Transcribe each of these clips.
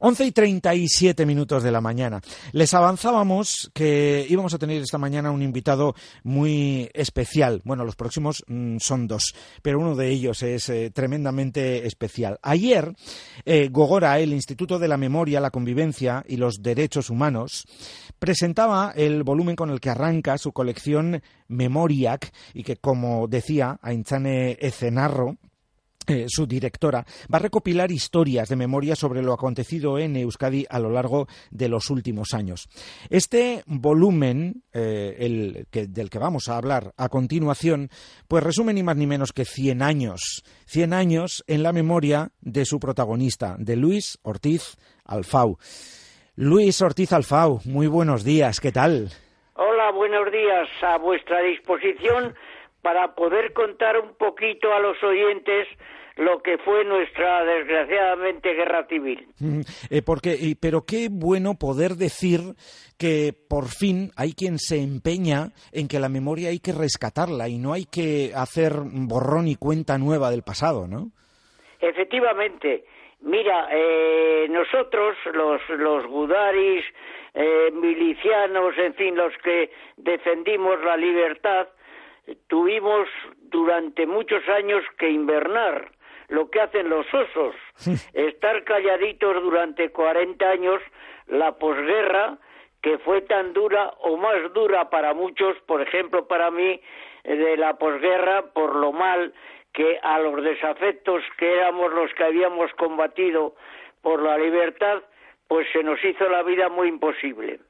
11 y 37 minutos de la mañana. Les avanzábamos que íbamos a tener esta mañana un invitado muy especial. Bueno, los próximos mm, son dos, pero uno de ellos es eh, tremendamente especial. Ayer, eh, Gogora, el Instituto de la Memoria, la Convivencia y los Derechos Humanos, presentaba el volumen con el que arranca su colección Memoriac y que, como decía Ainchane Ecenarro, eh, su directora, va a recopilar historias de memoria sobre lo acontecido en Euskadi a lo largo de los últimos años. Este volumen, eh, el del que vamos a hablar a continuación, pues resume ni más ni menos que 100 años, 100 años en la memoria de su protagonista, de Luis Ortiz Alfau. Luis Ortiz Alfau, muy buenos días, ¿qué tal? Hola, buenos días, a vuestra disposición para poder contar un poquito a los oyentes lo que fue nuestra desgraciadamente guerra civil. Eh, porque, pero qué bueno poder decir que por fin hay quien se empeña en que la memoria hay que rescatarla y no hay que hacer borrón y cuenta nueva del pasado, ¿no? Efectivamente. Mira, eh, nosotros, los, los gudaris, eh, milicianos, en fin, los que defendimos la libertad, tuvimos durante muchos años que invernar lo que hacen los osos, estar calladitos durante 40 años, la posguerra, que fue tan dura o más dura para muchos, por ejemplo para mí, de la posguerra, por lo mal que a los desafectos que éramos los que habíamos combatido por la libertad, pues se nos hizo la vida muy imposible.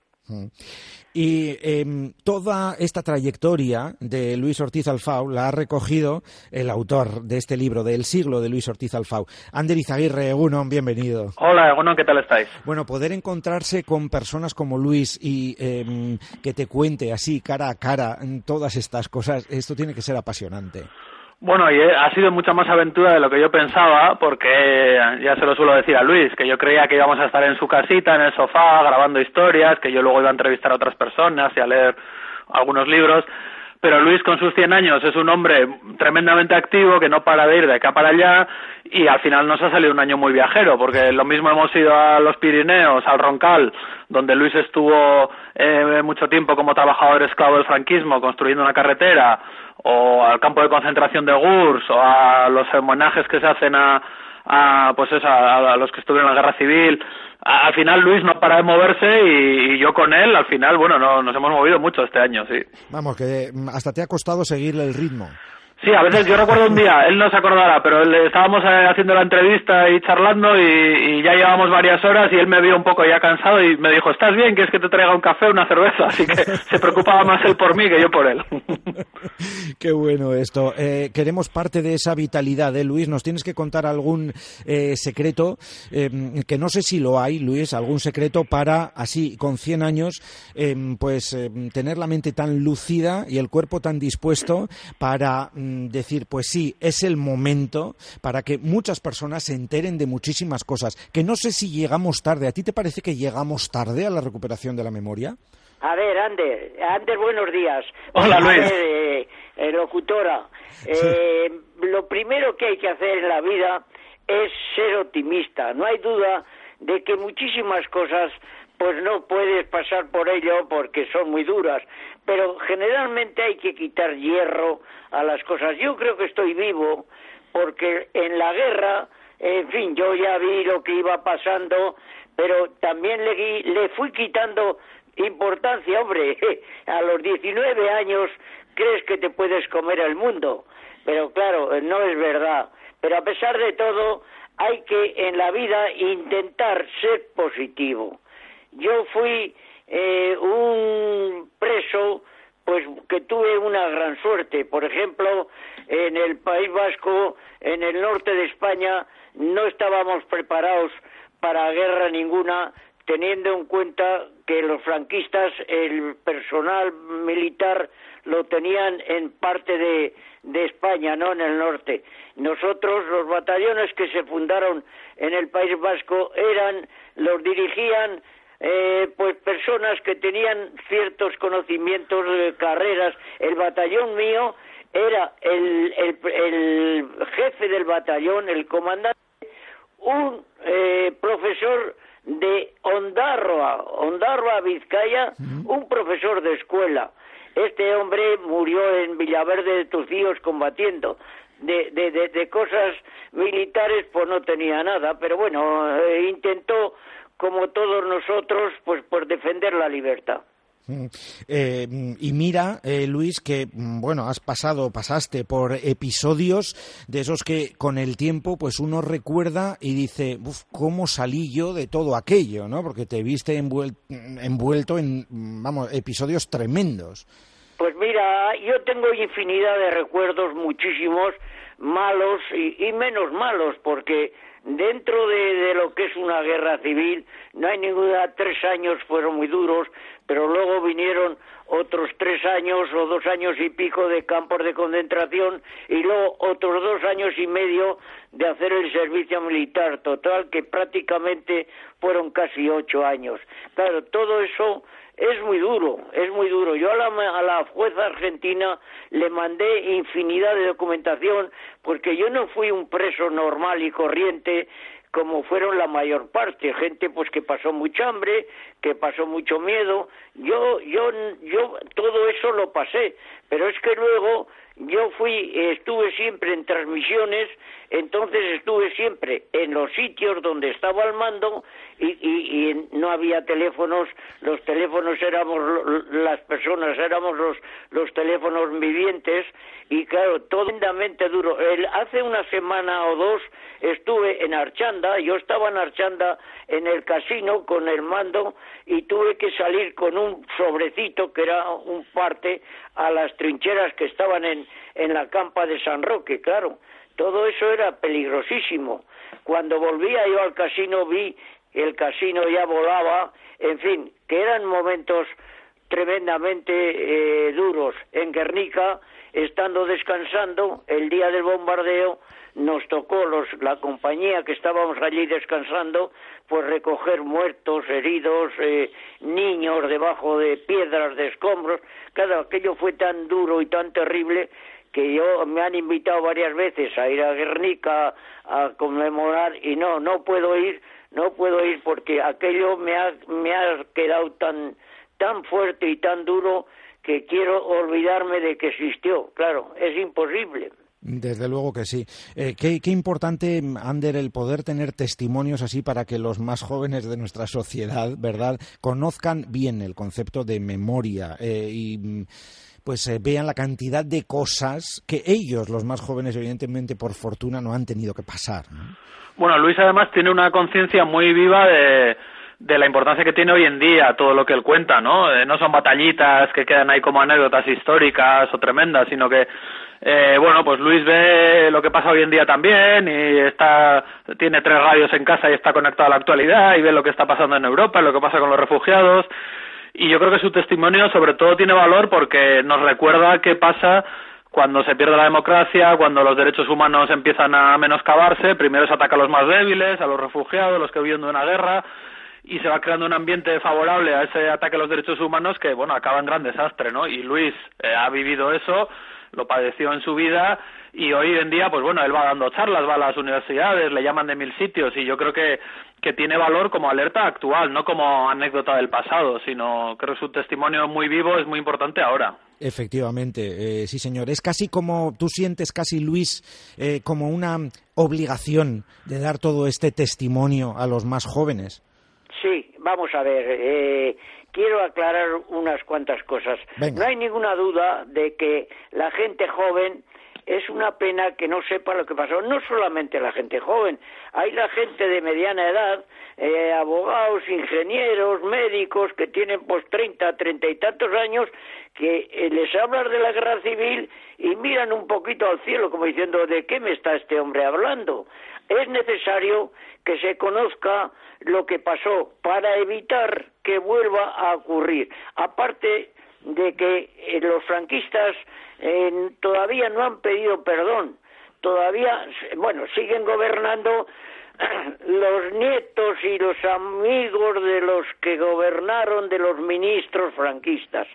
Y em, toda esta trayectoria de Luis Ortiz Alfau la ha recogido el autor de este libro, del siglo de Luis Ortiz Alfau. Ander Izaguirre, Egunon, bienvenido. Hola, Egunon, ¿qué tal estáis? Bueno, poder encontrarse con personas como Luis y em, que te cuente así, cara a cara, todas estas cosas, esto tiene que ser apasionante. Bueno, y ha sido mucha más aventura de lo que yo pensaba, porque ya se lo suelo decir a Luis, que yo creía que íbamos a estar en su casita, en el sofá, grabando historias, que yo luego iba a entrevistar a otras personas y a leer algunos libros, pero Luis con sus 100 años es un hombre tremendamente activo que no para de ir de acá para allá y al final nos ha salido un año muy viajero porque lo mismo hemos ido a los Pirineos, al Roncal, donde Luis estuvo eh, mucho tiempo como trabajador esclavo del franquismo construyendo una carretera o al campo de concentración de Gurs o a los homenajes que se hacen a, a pues eso, a, los que estuvieron en la guerra civil. al final Luis no para de moverse y, yo con él, al final, bueno, no, nos hemos movido mucho este año, sí. Vamos, que hasta te ha costado seguirle el ritmo. Sí, a veces yo recuerdo un día, él no se acordará, pero estábamos eh, haciendo la entrevista y charlando y, ya llevábamos varias horas y él me vio un poco ya cansado y me dijo, ¿estás bien? ¿Quieres que te traiga un café una cerveza? Así que se preocupaba más él por mí que yo por él. Qué bueno esto. Eh, queremos parte de esa vitalidad, ¿eh, Luis? ¿Nos tienes que contar algún eh, secreto? que no sé si lo hay, Luis, algún secreto para, así, con 100 años, pues tener la mente tan lucida y el cuerpo tan dispuesto para Mm, decir, pues sí, es el momento para que muchas personas se enteren de muchísimas cosas, que no sé si llegamos tarde. ¿A ti te parece que llegamos tarde a la recuperación de la memoria? A ver, Ander, Ander, buenos días. Hola, Luis. Eh, eh, locutora, eh, lo primero que hay que hacer en la vida es ser optimista. No hay duda de que muchísimas cosas pues no puedes pasar por ello porque son muy duras, pero generalmente hay que quitar hierro a las cosas. Yo creo que estoy vivo porque en la guerra, en fin, yo ya vi lo que iba pasando, pero también le, le fui quitando importancia, hombre, a los 19 años crees que te puedes comer el mundo, pero claro, no es verdad. Pero a pesar de todo, hay que en la vida intentar ser positivo yo fui eh, un preso pues que tuve una gran suerte. Por ejemplo, en el País Vasco, en el norte de España, no estábamos preparados para guerra ninguna, teniendo en cuenta que los franquistas, el personal militar lo tenían en parte de, de España, no en el norte. Nosotros, los batallones que se fundaron en el País Vasco, eran, los dirigían eh, pues personas que tenían ciertos conocimientos de carreras. El batallón mío era el, el, jefe del batallón, el comandante, un eh, profesor de Ondarroa, Ondarroa Vizcaya, un profesor de escuela. Este hombre murió en Villaverde de Tucíos combatiendo. De, de, de, cosas militares pues no tenía nada, pero bueno, eh, intentó, como todos nosotros, pues por defender la libertad. Mm. Eh, y mira, eh, Luis, que mm, bueno, has pasado, pasaste por episodios de esos que con el tiempo, pues uno recuerda y dice, Uf, ¿cómo salí yo de todo aquello? ¿no? Porque te viste envuelto en, vamos, episodios tremendos. Pues mira, yo tengo infinidad de recuerdos, muchísimos malos y menos malos, porque dentro de, lo que es una guerra civil, no hay ninguna, tres años fueron muy duros, pero luego vinieron otros tres años o dos años y pico de campos de concentración y luego otros dos años y medio de hacer el servicio militar total, que prácticamente fueron casi ocho años. Claro, todo eso es muy duro, es muy duro. Yo a la, a la jueza argentina le mandé infinidad de documentación porque yo no fui un preso normal y corriente como fueron la mayor parte, gente pues que pasó mucha hambre, que pasó mucho miedo. Yo yo yo todo eso lo pasé, pero es que luego yo fui, estuve siempre en transmisiones, entonces estuve siempre en los sitios donde estaba el mando y, y, no había teléfonos, los teléfonos éramos, las personas éramos los, los teléfonos vivientes y claro, todo duro. El, hace una semana o dos estuve en Archanda, yo estaba en Archanda en el casino con el mando y tuve que salir con un sobrecito que era un parte a las trincheras que estaban en, en la campa de San Roque, claro. Todo eso era peligrosísimo. Cuando volvía yo al casino vi el casino ya volaba, en fin, que eran momentos tremendamente eh, duros. En Guernica, estando descansando, el día del bombardeo, nos tocó los, la compañía que estábamos allí descansando, pues recoger muertos, heridos, eh, niños debajo de piedras, de escombros. Claro, aquello fue tan duro y tan terrible que yo me han invitado varias veces a ir a Guernica a conmemorar y no, no puedo ir, no puedo ir porque aquello me ha, me ha quedado tan, tan fuerte y tan duro que quiero olvidarme de que existió. Claro, es imposible. Desde luego que sí. Eh, qué, importante, Ander, el poder tener testimonios así para que los más jóvenes de nuestra sociedad, ¿verdad?, conozcan bien el concepto de memoria eh, y pues eh, vean la cantidad de cosas que ellos, los más jóvenes, evidentemente por fortuna, no han tenido que pasar. Bueno, Luis además tiene una conciencia muy viva de de la importancia que tiene hoy en día todo lo que él cuenta, ¿no? no son batallitas que quedan ahí como anécdotas históricas o tremendas, sino que eh, bueno, pues Luis ve lo que pasa hoy en día también y está, tiene tres radios en casa y está conectado a la actualidad y ve lo que está pasando en Europa, lo que pasa con los refugiados. Y yo creo que su testimonio sobre todo tiene valor porque nos recuerda qué pasa cuando se pierde la democracia, cuando los derechos humanos empiezan a menoscabarse, primero se ataca a los más débiles, a los refugiados, los que viven de una guerra, y se va creando un ambiente favorable a ese ataque a los derechos humanos que, bueno, acaba en gran desastre, ¿no? Y Luis eh, ha vivido eso, lo padeció en su vida y hoy en día, pues bueno, él va dando charlas, va a las universidades, le llaman de mil sitios y yo creo que, que tiene valor como alerta actual, no como anécdota del pasado, sino creo que su testimonio muy vivo es muy importante ahora. Efectivamente, eh, sí señor. Es casi como, tú sientes casi, Luis, eh, como una obligación de dar todo este testimonio a los más jóvenes. Vamos a ver. Eh, quiero aclarar unas cuantas cosas. No hay ninguna duda de que la gente joven es una pena que no sepa lo que pasó. No solamente la gente joven, hay la gente de mediana edad, eh, abogados, ingenieros, médicos que tienen pues treinta, treinta y tantos años que eh, les hablan de la guerra civil y miran un poquito al cielo como diciendo de qué me está este hombre hablando. Es necesario que se conozca lo que pasó para evitar que vuelva a ocurrir. Aparte de que eh, los franquistas eh, todavía no han pedido perdón, todavía, bueno, siguen gobernando los nietos y los amigos de los que gobernaron de los ministros franquistas.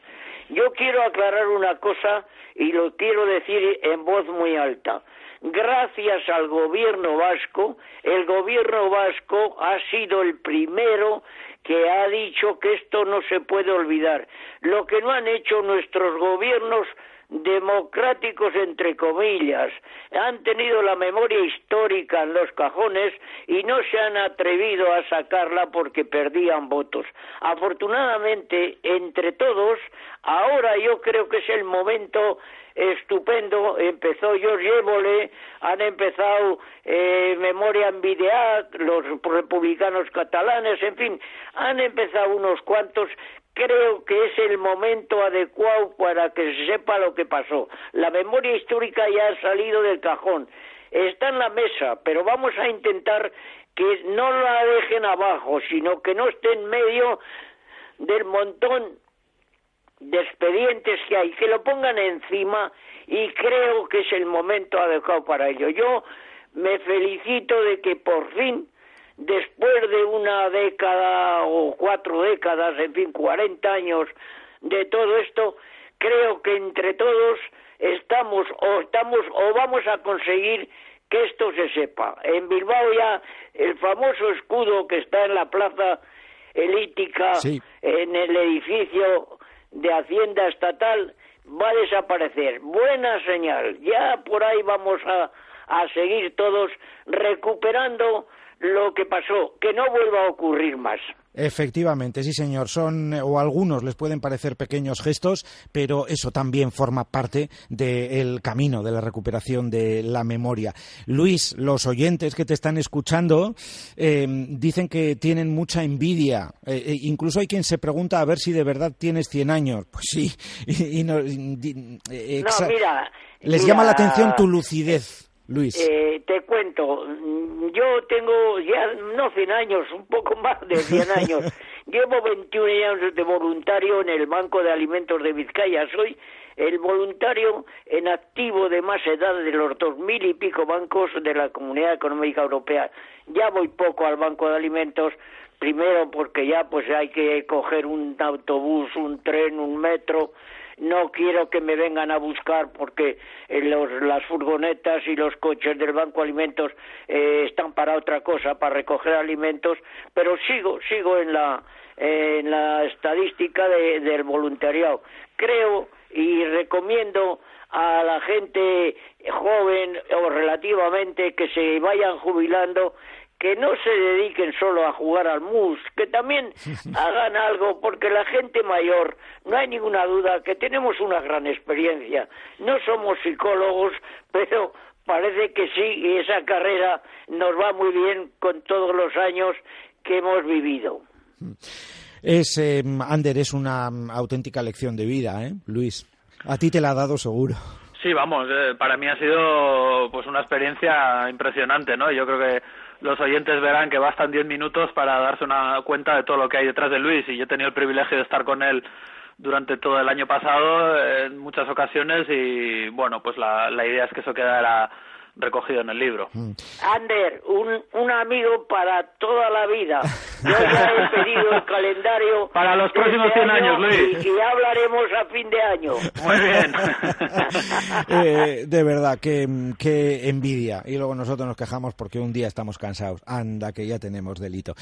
Yo quiero aclarar una cosa y lo quiero decir en voz muy alta. Gracias al gobierno vasco, el gobierno vasco ha sido el primero que ha dicho que esto no se puede olvidar. Lo que no han hecho nuestros gobiernos democráticos entre comillas, han tenido la memoria histórica en los cajones y no se han atrevido a sacarla porque perdían votos. Afortunadamente, entre todos, ahora yo creo que es el momento estupendo, empezó George Évole, han empezado eh, Memoria en los republicanos catalanes, en fin, han empezado unos cuantos creo que es el momento adecuado para que se sepa lo que pasó. La memoria histórica ya ha salido del cajón. Está en la mesa, pero vamos a intentar que no la dejen abajo, sino que no esté en medio del montón de expedientes que hay, que lo pongan encima y creo que es el momento adecuado para ello. Yo me felicito de que por fin después de una década o cuatro décadas, en fin, cuarenta años de todo esto, creo que entre todos estamos o estamos o vamos a conseguir que esto se sepa. En Bilbao ya el famoso escudo que está en la plaza elítica, en el edificio de Hacienda Estatal, va a desaparecer. Buena señal. Ya por ahí vamos a, a seguir todos recuperando lo que pasó, que no vuelva a ocurrir más. Efectivamente, sí, señor. Son, o algunos les pueden parecer pequeños gestos, pero eso también forma parte del camino de la recuperación de la memoria. Luis, los oyentes que te están escuchando eh, dicen que tienen mucha envidia. Eh, eh, incluso hay quien se pregunta a ver si de verdad tienes 100 años. Pues sí. Y, no, mira, les llama la atención tu lucidez. Luis. Eh, te cuento, yo tengo ya no 100 años, un poco más de 100 años. Llevo 21 años de voluntario en el Banco de Alimentos de Vizcaya. Soy el voluntario en activo de más edad de los dos mil y pico bancos de la Comunidad Económica Europea. Ya voy poco al Banco de Alimentos, primero porque ya pues hay que coger un autobús, un tren, un metro no quiero que me vengan a buscar porque eh, las furgonetas y los coches del Banco Alimentos eh, están para otra cosa, para recoger alimentos, pero sigo, sigo en la, en la estadística del voluntariado. Creo y recomiendo a la gente joven o relativamente que se vayan jubilando que no se dediquen solo a jugar al mus, que también hagan algo, porque la gente mayor, no hay ninguna duda que tenemos una gran experiencia. No somos psicólogos, pero parece que sí, y esa carrera nos va muy bien con todos los años que hemos vivido. Es, eh, Ander, es una auténtica lección de vida, ¿eh, Luis? A ti te la ha dado seguro. Sí, vamos, eh, para mí ha sido pues una experiencia impresionante, ¿no? Yo creo que los oyentes verán que bastan diez minutos para darse una cuenta de todo lo que hay detrás de Luis y yo he tenido el privilegio de estar con él durante todo el año pasado en muchas ocasiones y bueno pues la, la idea es que eso quedara recogido en el libro. Mm. Ander, un, un amigo para toda la vida. Yo ya he pedido el calendario. Para los próximos 100 años, Luis. Y, hablaremos a fin de año. Muy bien. Eh, de verdad, qué, qué envidia. Y luego nosotros nos quejamos porque un día estamos cansados. Anda, que ya tenemos delito.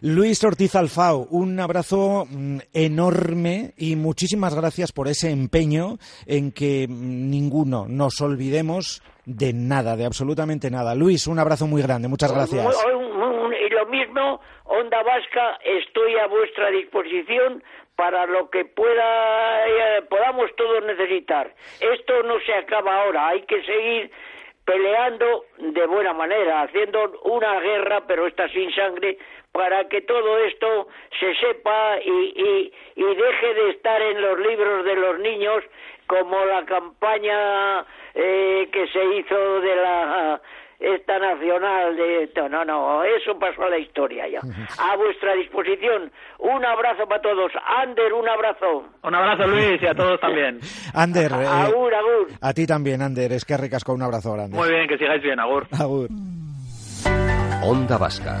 Luis Ortiz Alfao, un abrazo mm, enorme y muchísimas gracias por ese empeño en que mm, ninguno nos olvidemos de nada, de absolutamente nada. Luis, un abrazo muy grande, muchas gracias. Y lo mismo, Onda Vasca, estoy a vuestra disposición para lo que pueda eh, podamos todos necesitar. Esto no se acaba ahora, hay que seguir peleando de buena manera, haciendo una guerra, pero esta sin sangre, para que todo esto se sepa y, y deje de estar en los libros de los niños como la campaña eh, que se hizo de la esta nacional de... No, no, eso pasó a la historia ya. A vuestra disposición. Un abrazo para todos. Ander, un abrazo. Un abrazo, Luis, y a todos también. Ander, eh, agur, agur. a ti también, Ander. Es que ricasco, un abrazo grande. Muy bien, que sigáis bien, agur. Agur. Onda Vasca,